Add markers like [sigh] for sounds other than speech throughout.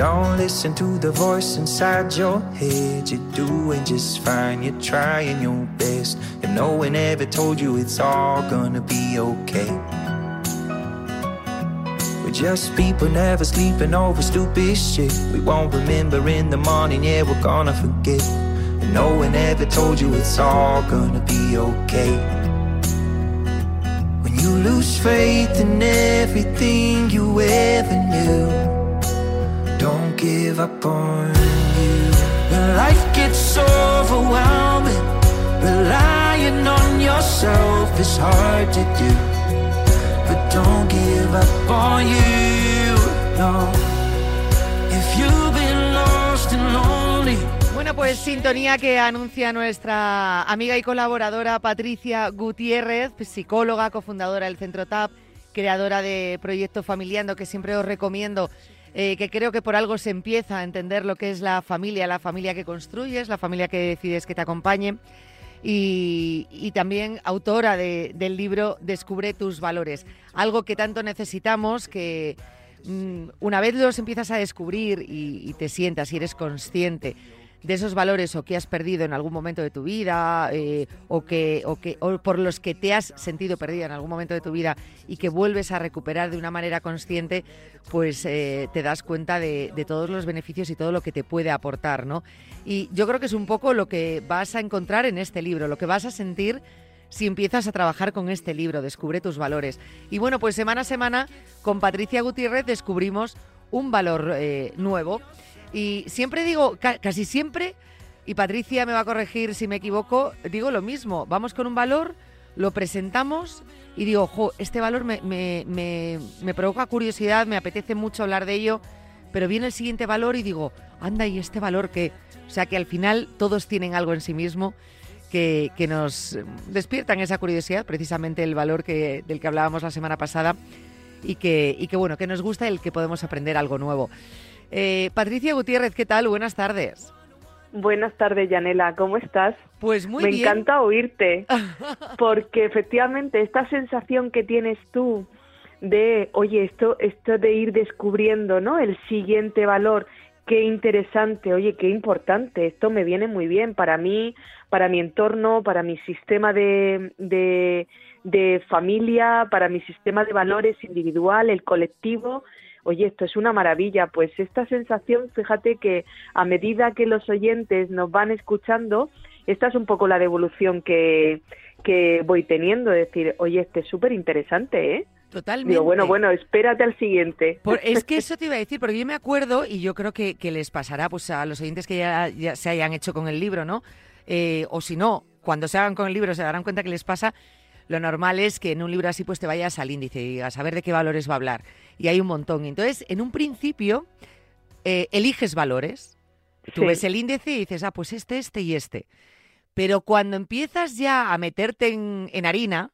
don't listen to the voice inside your head. You're doing just fine, you're trying your best. If no one ever told you it's all gonna be okay. We're just people never sleeping over stupid shit. We won't remember in the morning, yeah, we're gonna forget. And no one ever told you it's all gonna be okay. When you lose faith in everything you ever knew Bueno, pues sintonía que anuncia nuestra amiga y colaboradora Patricia Gutiérrez, psicóloga, cofundadora del Centro TAP, creadora de Proyecto Familiando, que siempre os recomiendo eh, que creo que por algo se empieza a entender lo que es la familia, la familia que construyes, la familia que decides que te acompañe. Y, también autora del libro Descubre tus valores, algo que tanto necesitamos que mm, una vez los empiezas a descubrir y, y te sientas y eres consciente de esos valores o que has perdido en algún momento de tu vida eh, o, que, o, que, o por los que te has sentido perdida en algún momento de tu vida y que vuelves a recuperar de una manera consciente, pues eh, te das cuenta de, todos los beneficios y todo lo que te puede aportar, ¿no? Y yo creo que es un poco lo que vas a encontrar en este libro, lo que vas a sentir si empiezas a trabajar con este libro, Descubre tus valores. Y bueno, pues semana a semana con Patricia Gutiérrez descubrimos un valor eh, nuevo y siempre digo, casi siempre, y Patricia me va a corregir si me equivoco, digo lo mismo, vamos con un valor, lo presentamos y digo, ojo, este valor me, me, me, provoca curiosidad, me apetece mucho hablar de ello, pero viene el siguiente valor y digo, anda, y este valor que, o sea, que al final todos tienen algo en sí mismo. Que, que nos despiertan esa curiosidad, precisamente el valor que, del que hablábamos la semana pasada, y que, y que bueno, que nos gusta el que podemos aprender algo nuevo. Eh, Patricia Gutiérrez, ¿qué tal? Buenas tardes. Buenas tardes, Yanela, ¿cómo estás? Pues muy bien. Me encanta oírte, [laughs] porque efectivamente esta sensación que tienes tú de, oye, esto, esto de ir descubriendo, ¿no? El siguiente valor, qué interesante, oye, qué importante, esto me viene muy bien para mí, para mi entorno, para mi sistema de, de, de familia, para mi sistema de valores individual, el colectivo, oye, esto es una maravilla, pues esta sensación, fíjate que a medida que los oyentes nos van escuchando, esta es un poco la devolución que, que voy teniendo, decir, oye, este es súper interesante, ¿eh? Totalmente. Digo, bueno, bueno, espérate al siguiente. es que [laughs] eso te iba a decir, porque yo me acuerdo, y yo creo que, les pasará pues a los oyentes que ya, se hayan hecho con el libro, ¿no? Eh, o si no, cuando se hagan con el libro se darán cuenta que les pasa lo normal es que en un libro así pues te vayas al índice y digas a ver de qué valores va a hablar. Y hay un montón. Entonces, en un principio, eh, eliges valores. Tú ves el índice y dices, ah, pues este, este y este. Pero cuando empiezas ya a meterte en harina,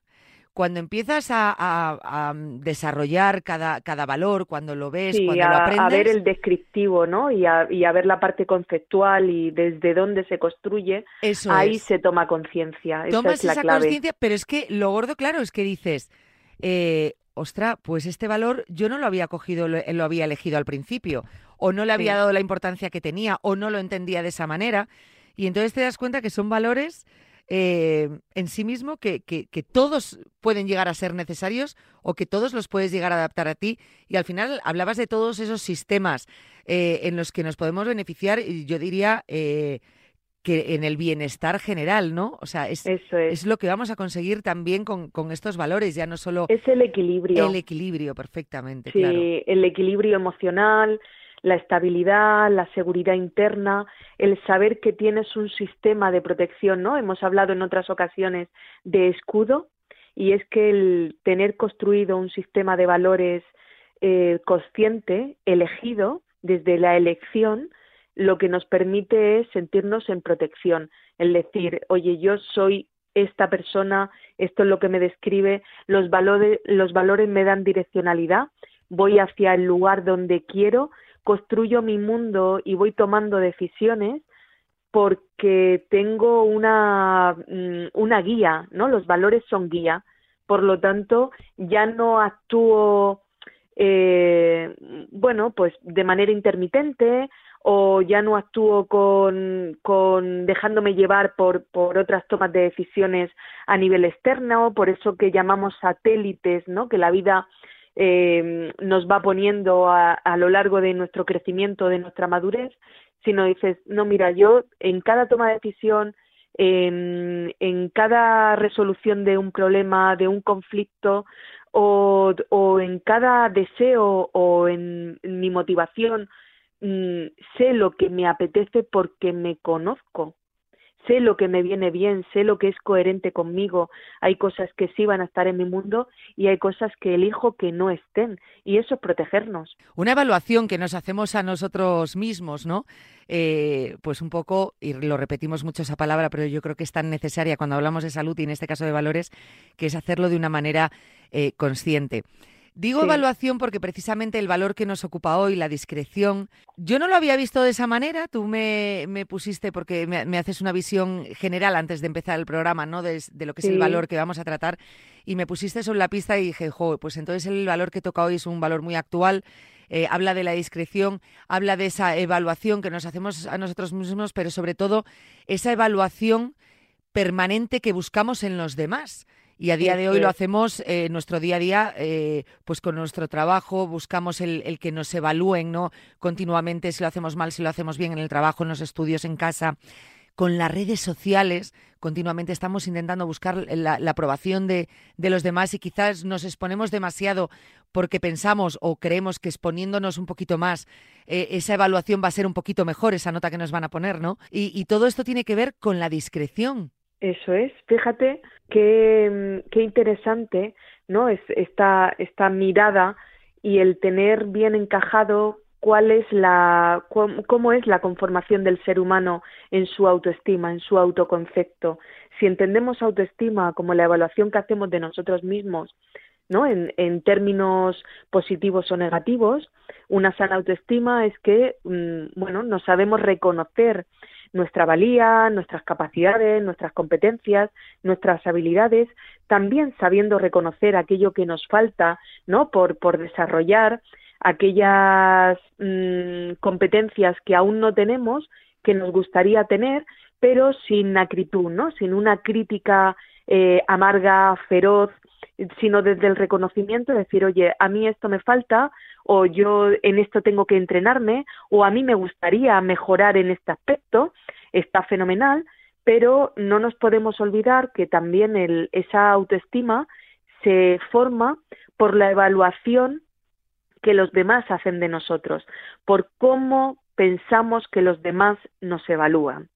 cuando empiezas a, desarrollar cada, cada, valor, cuando lo ves, cuando lo aprendes... a ver el descriptivo, ¿no? Y a, y a, ver la parte conceptual y desde dónde se construye, ahí se toma conciencia. Tomas esa conciencia, pero es que lo gordo, claro, es que dices, eh, ostra, pues este valor yo no lo había cogido, lo, lo había elegido al principio, o no le había dado la importancia que tenía, o no lo entendía de esa manera, y entonces te das cuenta que son valores eh, en sí mismo que, que, todos pueden llegar a ser necesarios o que todos los puedes llegar a adaptar a ti. Y al final hablabas de todos esos sistemas eh, en los que nos podemos beneficiar, y yo diría eh, que en el bienestar general, ¿no? O sea, es, es. lo que vamos a conseguir también con, con, estos valores, ya no solo... Es el equilibrio. El equilibrio, perfectamente. Sí, el equilibrio emocional, la estabilidad, la seguridad interna, el saber que tienes un sistema de protección, ¿no? Hemos hablado en otras ocasiones de escudo y es que el tener construido un sistema de valores eh, consciente, elegido desde la elección, lo que nos permite es sentirnos en protección, el decir, oye, yo soy esta persona, esto es lo que me describe, los valores, los valores me dan direccionalidad, voy hacia el lugar donde quiero construyo mi mundo y voy tomando decisiones porque tengo una, mm, una guía, ¿no? Los valores son guía. Por lo tanto, ya no actúo eh, bueno, pues de manera intermitente o ya no actúo con, con dejándome llevar por, por otras tomas de decisiones a nivel externo, por eso que llamamos satélites, ¿no? Que la vida eh, nos va poniendo a, a lo largo de nuestro crecimiento, de nuestra madurez, sino dices, no, mira, yo en cada toma de decisión, en, en cada resolución de un problema, de un conflicto, o, o en cada deseo o en, mi motivación, mm, sé lo que me apetece porque me conozco sé lo que me viene bien, sé lo que es coherente conmigo. Hay cosas que sí van a estar en mi mundo y hay cosas que elijo que no estén. Y eso es protegernos. Una evaluación que nos hacemos a nosotros mismos, ¿no? Eh, pues un poco, y lo repetimos mucho esa palabra, pero yo creo que es tan necesaria cuando hablamos de salud y en este caso de valores, que es hacerlo de una manera eh, consciente. Digo evaluación porque precisamente el valor que nos ocupa hoy, la discreción, yo no lo había visto de esa manera. Tú me, pusiste, porque me, haces una visión general antes de empezar el programa, ¿no? De, lo que es el valor que vamos a tratar. Y me pusiste sobre la pista y dije, jo, pues entonces el valor que toca hoy es un valor muy actual. Eh, habla de la discreción, habla de esa evaluación que nos hacemos a nosotros mismos, pero sobre todo esa evaluación permanente que buscamos en los demás. Y a día de hoy lo hacemos en nuestro día a día, eh, pues con nuestro trabajo, buscamos el, que nos evalúen, ¿no? Continuamente si lo hacemos mal, si lo hacemos bien en el trabajo, en los estudios, en casa. Con las redes sociales, continuamente estamos intentando buscar la, aprobación de, los demás y quizás nos exponemos demasiado porque pensamos o creemos que exponiéndonos un poquito más, eh, esa evaluación va a ser un poquito mejor, esa nota que nos van a poner, ¿no? y todo esto tiene que ver con la discreción, eso es, fíjate qué, qué interesante, ¿no? Es esta, esta mirada y el tener bien encajado cuál es la cómo es la conformación del ser humano en su autoestima, en su autoconcepto. Si entendemos autoestima como la evaluación que hacemos de nosotros mismos, ¿no? En, en términos positivos o negativos, una sana autoestima es que, mm, bueno, nos sabemos reconocer nuestra valía, nuestras capacidades, nuestras competencias, nuestras habilidades, también sabiendo reconocer aquello que nos falta, ¿no? Por, por desarrollar aquellas mm, competencias que aún no tenemos, que nos gustaría tener, pero sin acritud, ¿no? Sin una crítica eh, amarga, feroz, sino desde el reconocimiento, decir, oye, a mí esto me falta, o yo en esto tengo que entrenarme, o a mí me gustaría mejorar en este aspecto, está fenomenal, pero no nos podemos olvidar que también el, esa autoestima se forma por la evaluación que los demás hacen de nosotros, por cómo pensamos que los demás nos evalúan.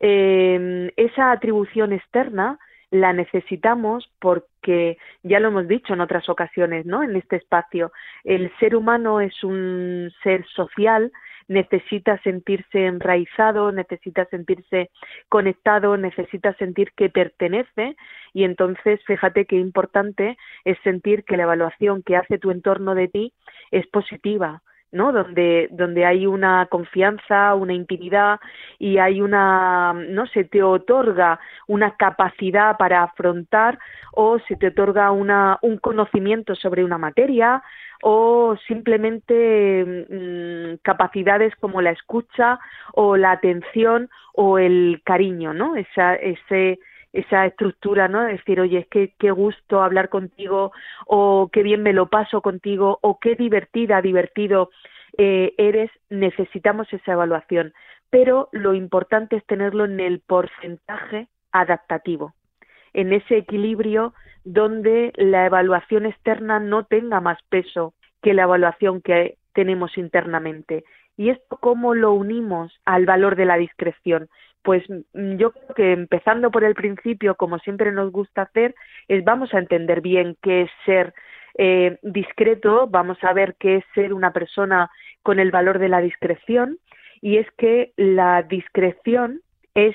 Eh, esa atribución externa la necesitamos porque ya lo hemos dicho en otras ocasiones, ¿no? En este espacio, el ser humano es un ser social, necesita sentirse enraizado, necesita sentirse conectado, necesita sentir que pertenece y entonces fíjate qué importante es sentir que la evaluación que hace tu entorno de ti es positiva, ¿no? Donde, donde hay una confianza, una intimidad y hay una, no se te otorga una capacidad para afrontar o se te otorga una, un conocimiento sobre una materia o simplemente mm, capacidades como la escucha o la atención o el cariño, ¿no? Esa, ese, esa estructura, ¿no? decir, oye, es que qué gusto hablar contigo, o qué bien me lo paso contigo, o qué divertida, divertido eh, eres, necesitamos esa evaluación. Pero lo importante es tenerlo en el porcentaje adaptativo, en ese equilibrio donde la evaluación externa no tenga más peso que la evaluación que tenemos internamente. ¿Y esto cómo lo unimos al valor de la discreción? Pues mm, yo creo que empezando por el principio, como siempre nos gusta hacer, es vamos a entender bien qué es ser eh, discreto, vamos a ver qué es ser una persona con el valor de la discreción, y es que la discreción es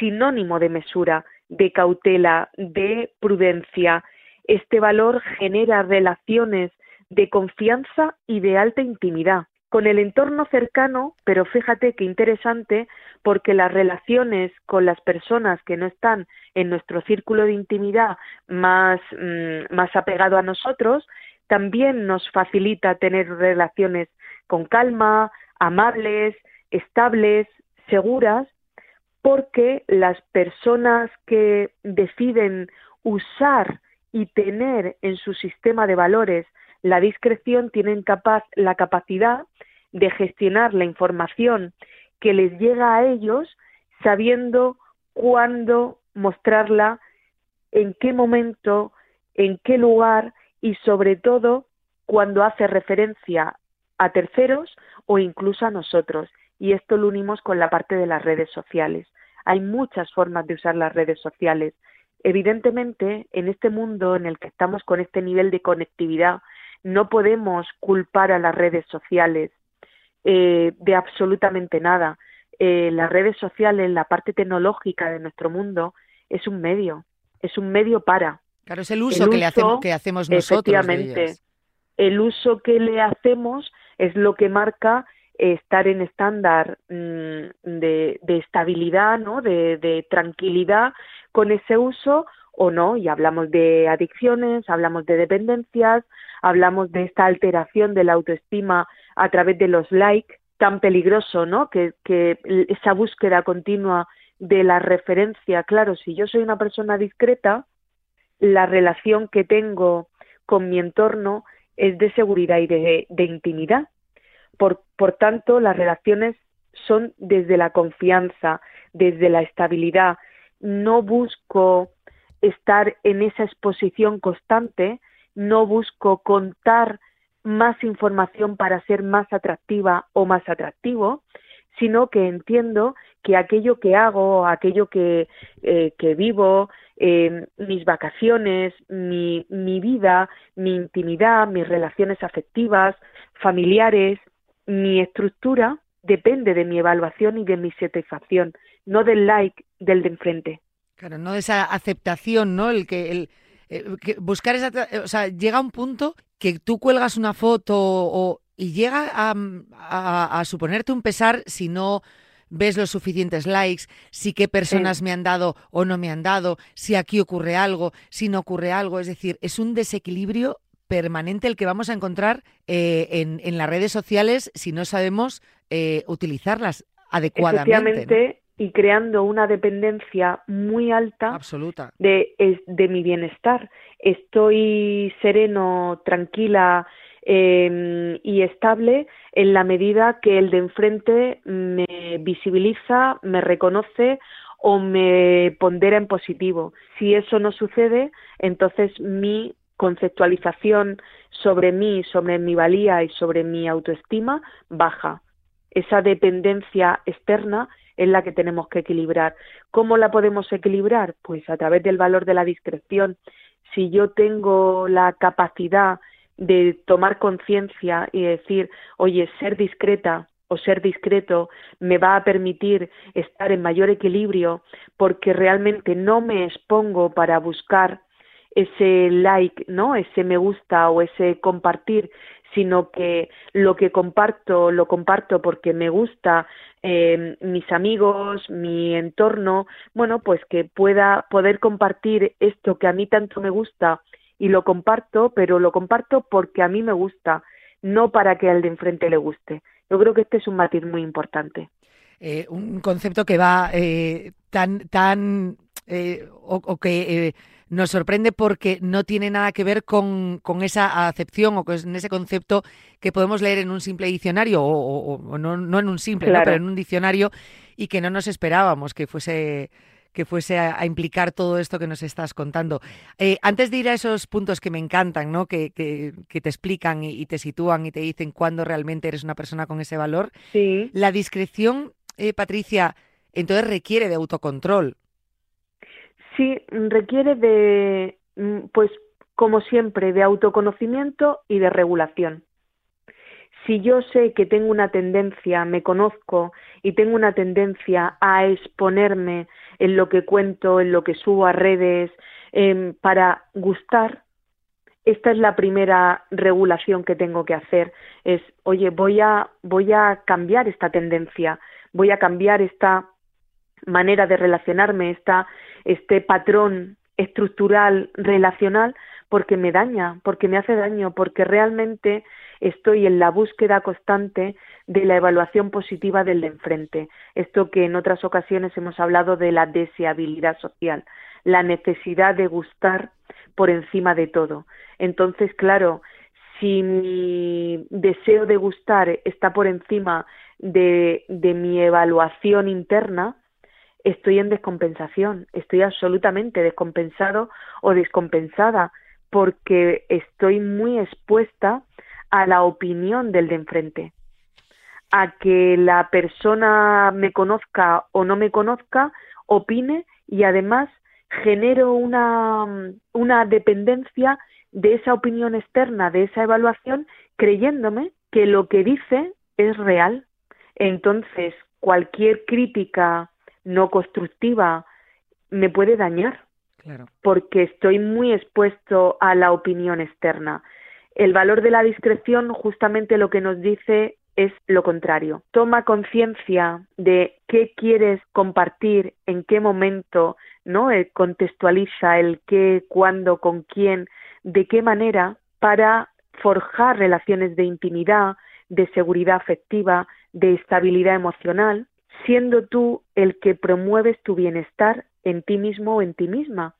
sinónimo de mesura, de cautela, de prudencia. Este valor genera relaciones de confianza y de alta intimidad con el entorno cercano, pero fíjate qué interesante, porque las relaciones con las personas que no están en nuestro círculo de intimidad más, mm, más apegado a nosotros, también nos facilita tener relaciones con calma, amables, estables, seguras, porque las personas que deciden usar y tener en su sistema de valores la discreción tienen capaz, la capacidad de gestionar la información que les llega a ellos sabiendo cuándo mostrarla, en qué momento, en qué lugar y sobre todo cuando hace referencia a terceros o incluso a nosotros. Y esto lo unimos con la parte de las redes sociales. Hay muchas formas de usar las redes sociales. Evidentemente, en este mundo en el que estamos con este nivel de conectividad, no podemos culpar a las redes sociales eh, de absolutamente nada. Eh, las redes sociales, la parte tecnológica de nuestro mundo, es un medio, es un medio para. Claro, es el uso, que, le hacemos, que hacemos nosotros. Efectivamente, el uso que le hacemos es lo que marca estar en estándar mm, de, estabilidad, ¿no? de tranquilidad con ese uso o no, y hablamos de adicciones, hablamos de dependencias, hablamos de esta alteración de la autoestima a través de los likes, tan peligroso, ¿no? Que, esa búsqueda continua de la referencia, claro, si yo soy una persona discreta, la relación que tengo con mi entorno es de seguridad y de, intimidad. Por tanto, las relaciones son desde la confianza, desde la estabilidad. No busco estar en esa exposición constante, no busco contar más información para ser más atractiva o más atractivo, sino que entiendo que aquello que hago, aquello que, eh, que vivo, eh, mis vacaciones, mi, mi vida, mi intimidad, mis relaciones afectivas, familiares, mi estructura, depende de mi evaluación y de mi satisfacción, no del like del de enfrente. Claro, no de esa aceptación, ¿no? El que, el, eh, buscar esa, o sea, llega un punto que tú cuelgas una foto o, y llega a, suponerte un pesar si no ves los suficientes likes, si qué personas me han dado o no me han dado, si aquí ocurre algo, si no ocurre algo. Es decir, es un desequilibrio permanente el que vamos a encontrar eh, en, en, las redes sociales si no sabemos eh, utilizarlas adecuadamente y creando una dependencia muy alta Absoluta. De, de mi bienestar. Estoy sereno, tranquila em, y estable en la medida que el de enfrente me visibiliza, me reconoce o me pondera en positivo. Si eso no sucede, entonces mi conceptualización sobre mí, sobre mi valía y sobre mi autoestima baja. Esa dependencia externa es la que tenemos que equilibrar. ¿Cómo la podemos equilibrar? Pues a través del valor de la discreción. Si yo tengo la capacidad de tomar conciencia y decir, oye, ser discreta o ser discreto me va a permitir estar en mayor equilibrio porque realmente no me expongo para buscar ese like, ¿no? Ese me gusta o ese compartir, sino que lo que comparto lo comparto porque me gusta eh, mis amigos, mi entorno, bueno, pues que pueda poder compartir esto que a mí tanto me gusta y lo comparto, pero lo comparto porque a mí me gusta, no para que al de enfrente le guste. Yo creo que este es un matiz muy importante. Eh, un concepto que va eh, tan, tan, o, que nos sorprende porque no tiene nada que ver con, esa acepción o con ese concepto que podemos leer en un simple diccionario, o, no, en un simple, pero en un diccionario, y que no nos esperábamos que fuese que fuese a, implicar todo esto que nos estás contando. Eh, antes de ir a esos puntos que me encantan, ¿no? que, que, te explican y, te sitúan y te dicen cuándo realmente eres una persona con ese valor, sí. la discreción, eh, Patricia, entonces requiere de autocontrol. Sí, requiere de, mm, pues como siempre, de autoconocimiento y de regulación. Si yo sé que tengo una tendencia, me conozco y tengo una tendencia a exponerme en lo que cuento, en lo que subo a redes, em, para gustar, esta es la primera regulación que tengo que hacer. Es, oye, voy a, voy a cambiar esta tendencia, voy a cambiar esta manera de relacionarme, esta, este patrón estructural relacional, porque me daña, porque me hace daño, porque realmente estoy en la búsqueda constante de la evaluación positiva del de enfrente. Esto que en otras ocasiones hemos hablado de la deseabilidad social, la necesidad de gustar por encima de todo. Entonces, claro, si mi deseo de gustar está por encima de, de mi evaluación interna, estoy en descompensación, estoy absolutamente descompensado o descompensada porque estoy muy expuesta a la opinión del de enfrente, a que la persona me conozca o no me conozca, opine y además genero una, una dependencia de esa opinión externa, de esa evaluación, creyéndome que lo que dice es real. Entonces, cualquier crítica no constructiva me puede dañar, porque estoy muy expuesto a la opinión externa. El valor de la discreción justamente lo que nos dice es lo contrario. Toma conciencia de qué quieres compartir, en qué momento, ¿no? Eh, contextualiza el qué, cuándo, con quién, de qué manera para forjar relaciones de intimidad, de seguridad afectiva, de estabilidad emocional, siendo tú el que promueves tu bienestar en ti mismo o en ti misma.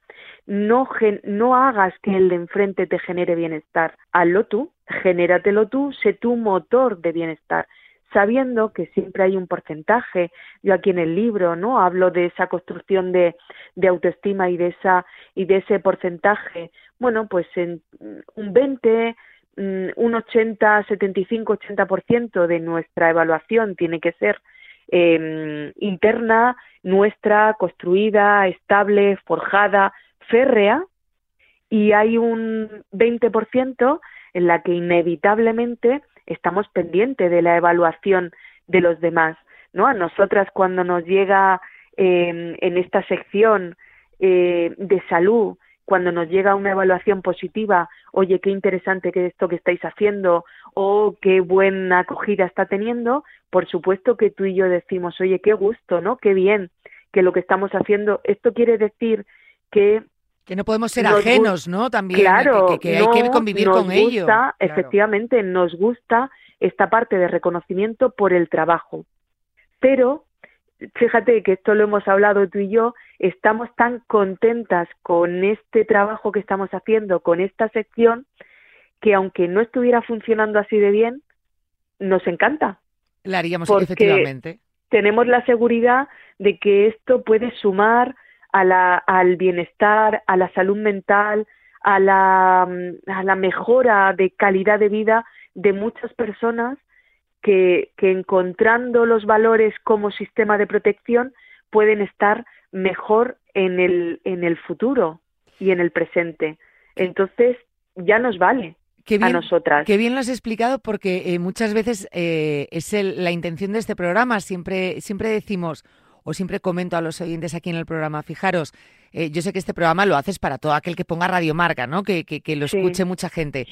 No, no hagas que el de enfrente te genere bienestar, hazlo tú, genératelo tú, sé tu motor de bienestar, sabiendo que siempre hay un porcentaje. Yo aquí en el libro, ¿no? Hablo de esa construcción de, de autoestima y de esa y de ese porcentaje. Bueno, pues en un 20, mm, un 80, 75, 80% de nuestra evaluación tiene que ser eh, interna, nuestra, construida, estable, forjada, férrea, y hay un 20% en la que inevitablemente estamos pendientes de la evaluación de los demás. ¿no? A nosotras cuando nos llega eh, en esta sección eh, de salud cuando nos llega una evaluación positiva, oye, qué interesante que esto que estáis haciendo o qué buena acogida está teniendo, por supuesto que tú y yo decimos, oye, qué gusto, ¿no? Qué bien que lo que estamos haciendo. Esto quiere decir que que no podemos ser ajenos, ¿no? También claro, que, hay que convivir con ello. Efectivamente, nos gusta esta parte de reconocimiento por el trabajo. Pero fíjate que esto lo hemos hablado tú y yo, estamos tan contentas con este trabajo que estamos haciendo, con esta sección, que aunque no estuviera funcionando así de bien, nos encanta. La haríamos efectivamente. Tenemos la seguridad de que esto puede sumar a la, al bienestar, a la salud mental, a la, a la mejora de calidad de vida de muchas personas que, que encontrando los valores como sistema de protección pueden estar mejor en el, en el futuro y en el presente. Entonces, ya nos vale. A nosotras. Qué bien lo has explicado porque eh, muchas veces eh, es la intención de este programa. Siempre, siempre decimos, o siempre comento a los oyentes aquí en el programa, fijaros, eh, yo sé que este programa lo haces para todo aquel que ponga radiomarca, ¿no? Que, que, que lo escuche mucha gente.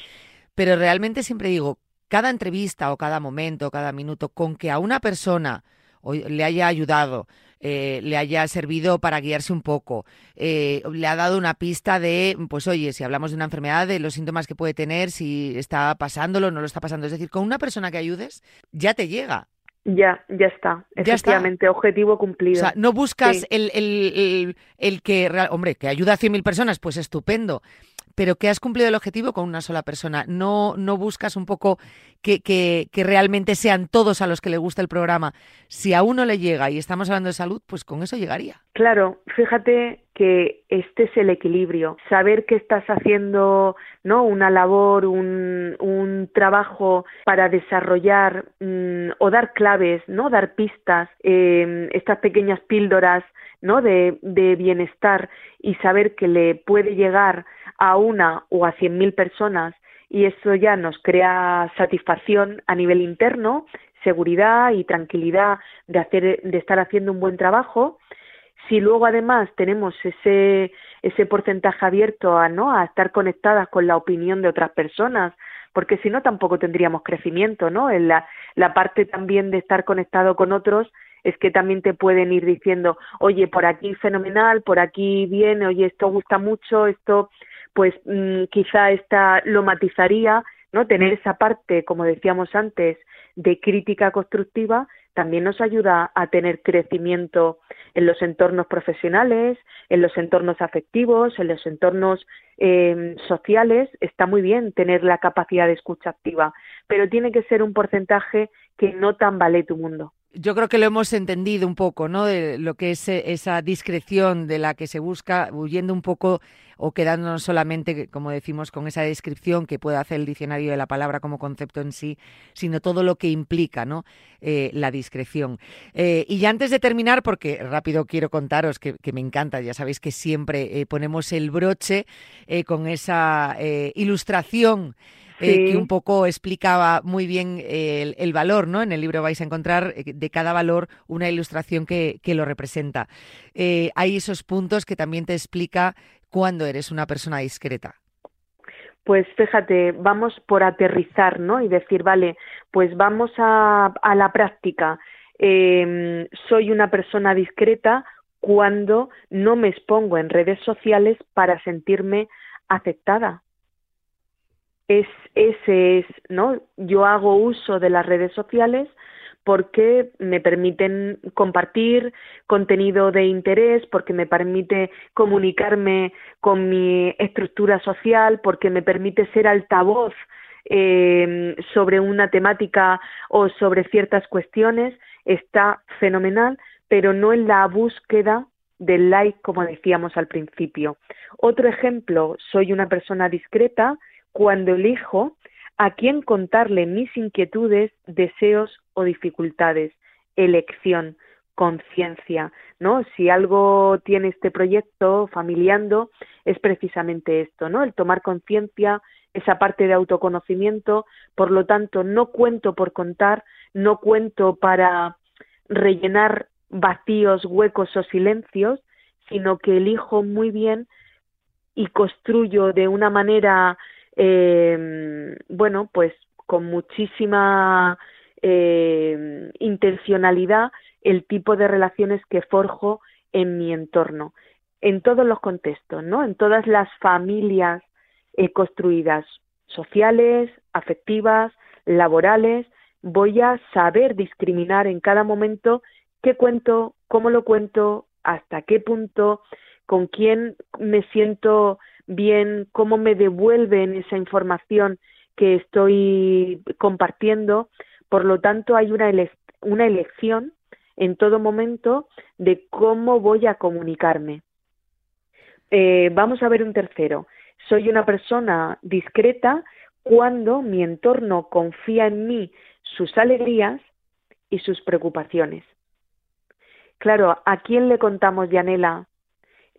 Pero realmente siempre digo, cada entrevista o cada momento, cada minuto, con que a una persona le haya ayudado, eh, le haya servido para guiarse un poco, eh, le ha dado una pista de, pues oye, si hablamos de una enfermedad, de los síntomas que puede tener, si está pasándolo o no lo está pasando. Es decir, con una persona que ayudes, ya te llega. Ya, ya está. Efectivamente, objetivo cumplido. O sea, no buscas el, el, el, que, hombre, que ayuda a 100.000 personas, pues estupendo pero que has cumplido el objetivo con una sola persona. No, no buscas un poco que, que, que, realmente sean todos a los que le gusta el programa. Si a uno le llega y estamos hablando de salud, pues con eso llegaría. Claro, fíjate que este es el equilibrio. Saber que estás haciendo ¿no? una labor, un, un trabajo para desarrollar mm, o dar claves, ¿no? dar pistas, eh, estas pequeñas píldoras ¿no? de, de bienestar y saber que le puede llegar a una o a cien mil personas y eso ya nos crea satisfacción a nivel interno, seguridad y tranquilidad de hacer, de estar haciendo un buen trabajo. Si luego además tenemos ese, ese porcentaje abierto a, ¿no? a estar conectadas con la opinión de otras personas, porque si no tampoco tendríamos crecimiento, ¿no? En la, la parte también de estar conectado con otros es que también te pueden ir diciendo, oye, por aquí fenomenal, por aquí bien, oye, esto gusta mucho, esto, pues mm, quizá esta lo matizaría, ¿no? Tener esa parte, como decíamos antes, de crítica constructiva también nos ayuda a tener crecimiento en los entornos profesionales, en los entornos afectivos, en los entornos eh, sociales. Está muy bien tener la capacidad de escucha activa, pero tiene que ser un porcentaje que no tambale tu mundo yo creo que lo hemos entendido un poco, ¿no? De lo que es eh, esa discreción de la que se busca, huyendo un poco o quedándonos solamente, como decimos, con esa descripción que puede hacer el diccionario de la palabra como concepto en sí, sino todo lo que implica, ¿no? Eh, la discreción. Eh, y ya antes de terminar, porque rápido quiero contaros que, me encanta, ya sabéis que siempre ponemos el broche con esa ilustración eh, que un poco explicaba muy bien el, valor, ¿no? En el libro vais a encontrar eh, de cada valor una ilustración que, lo representa. Eh, hay esos puntos que también te explica cuándo eres una persona discreta. Pues fíjate, vamos por aterrizar, ¿no? Y decir, vale, pues vamos a, a la práctica. Em, soy una persona discreta cuando no me expongo en redes sociales para sentirme aceptada, es ese es, ¿no? Yo hago uso de las redes sociales porque me permiten compartir contenido de interés, porque me permite comunicarme con mi estructura social, porque me permite ser altavoz eh, sobre una temática o sobre ciertas cuestiones, está fenomenal, pero no en la búsqueda del like, como decíamos al principio. Otro ejemplo, soy una persona discreta cuando elijo a quién contarle mis inquietudes, deseos o dificultades. Elección, conciencia, ¿no? Si algo tiene este proyecto familiando es precisamente esto, ¿no? El tomar conciencia, esa parte de autoconocimiento, por lo tanto, no cuento por contar, no cuento para rellenar vacíos, huecos o silencios, sino que elijo muy bien y construyo de una manera eh, bueno, pues con muchísima eh, intencionalidad el tipo de relaciones que forjo en mi entorno, en todos los contextos, ¿no? En todas las familias eh, construidas, sociales, afectivas, laborales, voy a saber discriminar en cada momento qué cuento, cómo lo cuento, hasta qué punto, con quién me siento bien cómo me devuelven esa información que estoy compartiendo. Por lo tanto, hay una, una elección en todo momento de cómo voy a comunicarme. Eh, vamos a ver un tercero. Soy una persona discreta cuando mi entorno confía en mí sus alegrías y sus preocupaciones. Claro, ¿a quién le contamos, Yanela,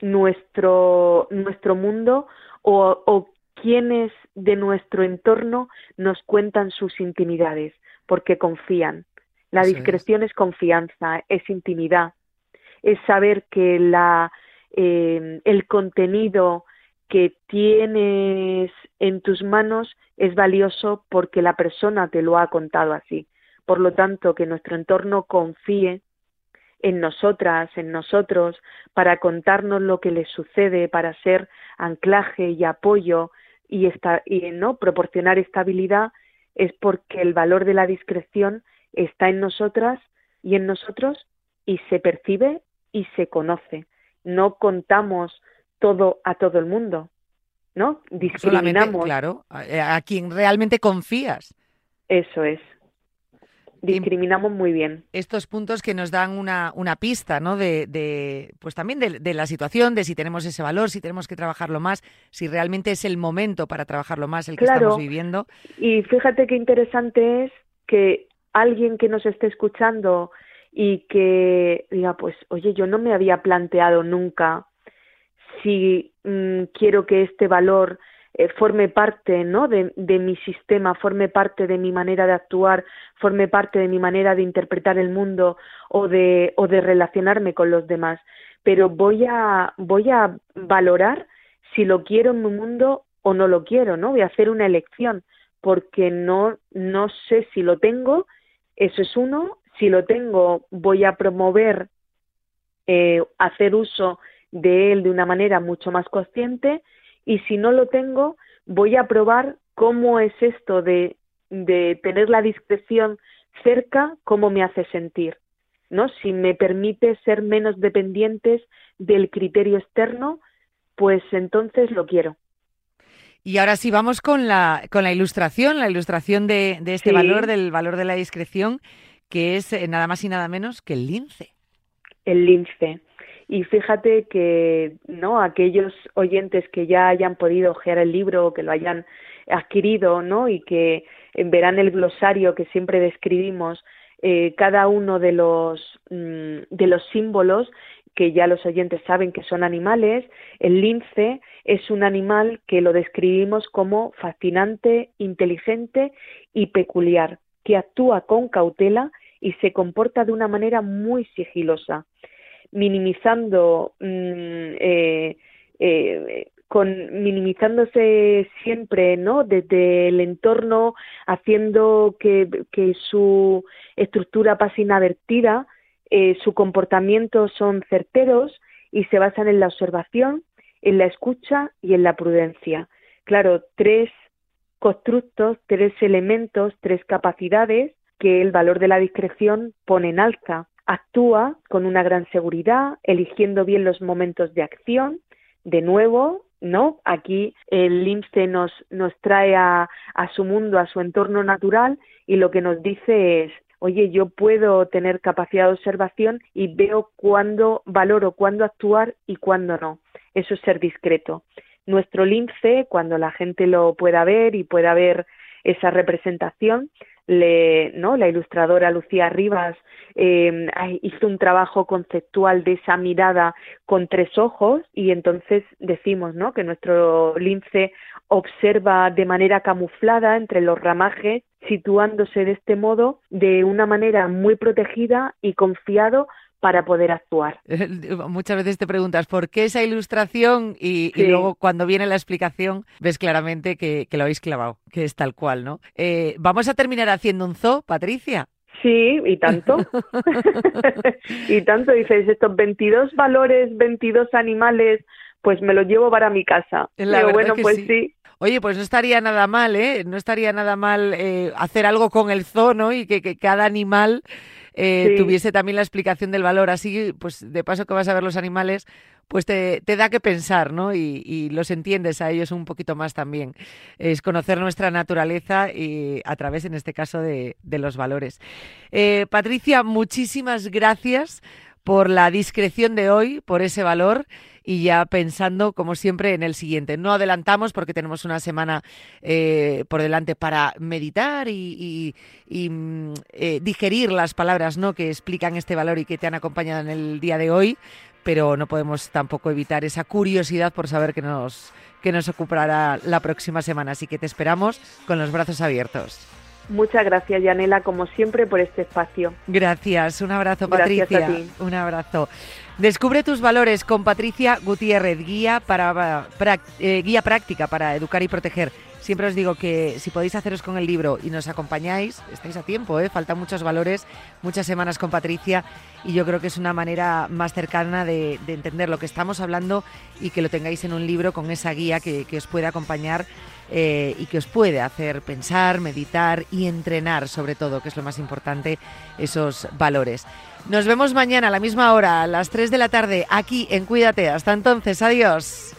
nuestro, nuestro mundo o, o quienes de nuestro entorno nos cuentan sus intimidades, porque confían. La discreción es. confianza, es intimidad, es saber que la, eh, el contenido que tienes en tus manos es valioso porque la persona te lo ha contado así. Por lo tanto, que nuestro entorno confíe en nosotras, en nosotros, para contarnos lo que les sucede, para ser anclaje y apoyo y, y no proporcionar estabilidad, es porque el valor de la discreción está en nosotras y en nosotros y se percibe y se conoce. No contamos todo a todo el mundo, ¿no? Discriminamos. claro, a quien realmente confías. Eso es discriminamos muy bien. Estos puntos que nos dan una, una pista, ¿no? De, pues también de, la situación, de si tenemos ese valor, si tenemos que trabajarlo más, si realmente es el momento para trabajarlo más el que estamos viviendo. Y fíjate qué interesante es que alguien que nos esté escuchando y que diga, pues, oye, yo no me había planteado nunca si mm, quiero que este valor eh, forme parte ¿no? De, mi sistema, forme parte de mi manera de actuar, forme parte de mi manera de interpretar el mundo o de, o de relacionarme con los demás. Pero voy a, voy a valorar si lo quiero en mi mundo o no lo quiero, ¿no? Voy a hacer una elección porque no, no sé si lo tengo, eso es uno, Si lo tengo, voy a promover eh, hacer uso de él de una manera mucho más consciente y si no lo tengo, voy a probar cómo es esto de, de tener la discreción cerca, cómo me hace sentir. ¿no? Si me permite ser menos dependientes del criterio externo, pues entonces lo quiero. Y ahora sí, vamos con la, con la ilustración, la ilustración de, este valor, del valor de la discreción, que es eh, nada más y nada menos que el lince. El lince. Y fíjate que no aquellos oyentes que ya hayan podido ojear el libro o que lo hayan adquirido, ¿no? Y que verán el glosario que siempre describimos eh, cada uno de los mm, de los símbolos que ya los oyentes saben que son animales, el lince es un animal que lo describimos como fascinante, inteligente y peculiar, que actúa con cautela y se comporta de una manera muy sigilosa, minimizando mm, eh, eh, con minimizándose siempre, ¿no? Desde el entorno, haciendo que, que su estructura pase inadvertida, eh, su comportamiento son certeros y se basan en la observación, en la escucha y en la prudencia. Claro, tres constructos, tres elementos, tres capacidades que el valor de la discreción pone en alza. Actúa con una gran seguridad, eligiendo bien los momentos de acción. De nuevo, ¿no? Aquí el lince nos, nos trae a, a su mundo, a su entorno natural y lo que nos dice es oye, yo puedo tener capacidad de observación y veo cuándo valoro, cuándo actuar y cuándo no. Eso es ser discreto. Nuestro lince, cuando la gente lo pueda ver y pueda ver esa representación, le, ¿no? la ilustradora Lucía Rivas eh, hizo un trabajo conceptual de esa mirada con tres ojos y entonces decimos ¿no? que nuestro lince observa de manera camuflada entre los ramajes, situándose de este modo de una manera muy protegida y confiado para poder actuar. [laughs] Muchas veces te preguntas por qué esa ilustración y, luego cuando viene la explicación ves claramente que, lo habéis clavado, que es tal cual, ¿no? Eh, Vamos a terminar haciendo un zoo, Patricia. Sí, y tanto. [laughs] [laughs] y tanto dices, estos 22 valores, 22 animales, pues me los llevo para mi casa. Bueno, pues sí. Oye, pues no estaría nada mal, ¿eh? No estaría nada mal eh, hacer algo con el zoo, ¿no? Y que, que cada animal eh, tuviese también la explicación del valor. Así, pues de paso que vas a ver los animales, pues te, te da que pensar, ¿no? Y, los entiendes a ellos un poquito más también. Es conocer nuestra naturaleza y a través, en este caso, de, de los valores. Eh, Patricia, muchísimas gracias por la discreción de hoy, por ese valor y ya pensando, como siempre, en el siguiente. No adelantamos porque tenemos una semana eh, por delante para meditar y, mm, eh, digerir las palabras ¿no? que explican este valor y que te han acompañado en el día de hoy, pero no podemos tampoco evitar esa curiosidad por saber qué nos, que nos ocupará la próxima semana. Así que te esperamos con los brazos abiertos. Muchas gracias, Yanela, como siempre, por este espacio. Gracias. Un abrazo, Patricia. Gracias a ti. Un abrazo. Descubre tus valores con Patricia Gutiérrez, guía, para, eh, guía práctica para educar y proteger. Siempre os digo que si podéis haceros con el libro y nos acompañáis, estáis a tiempo, ¿eh? faltan muchos valores, muchas semanas con Patricia y yo creo que es una manera más cercana de, entender lo que estamos hablando y que lo tengáis en un libro con esa guía que, os puede acompañar eh, y que os puede hacer pensar, meditar y entrenar sobre todo, que es lo más importante, esos valores. Nos vemos mañana a la misma hora, a las 3 de la tarde, aquí en Cuídate. Hasta entonces, adiós.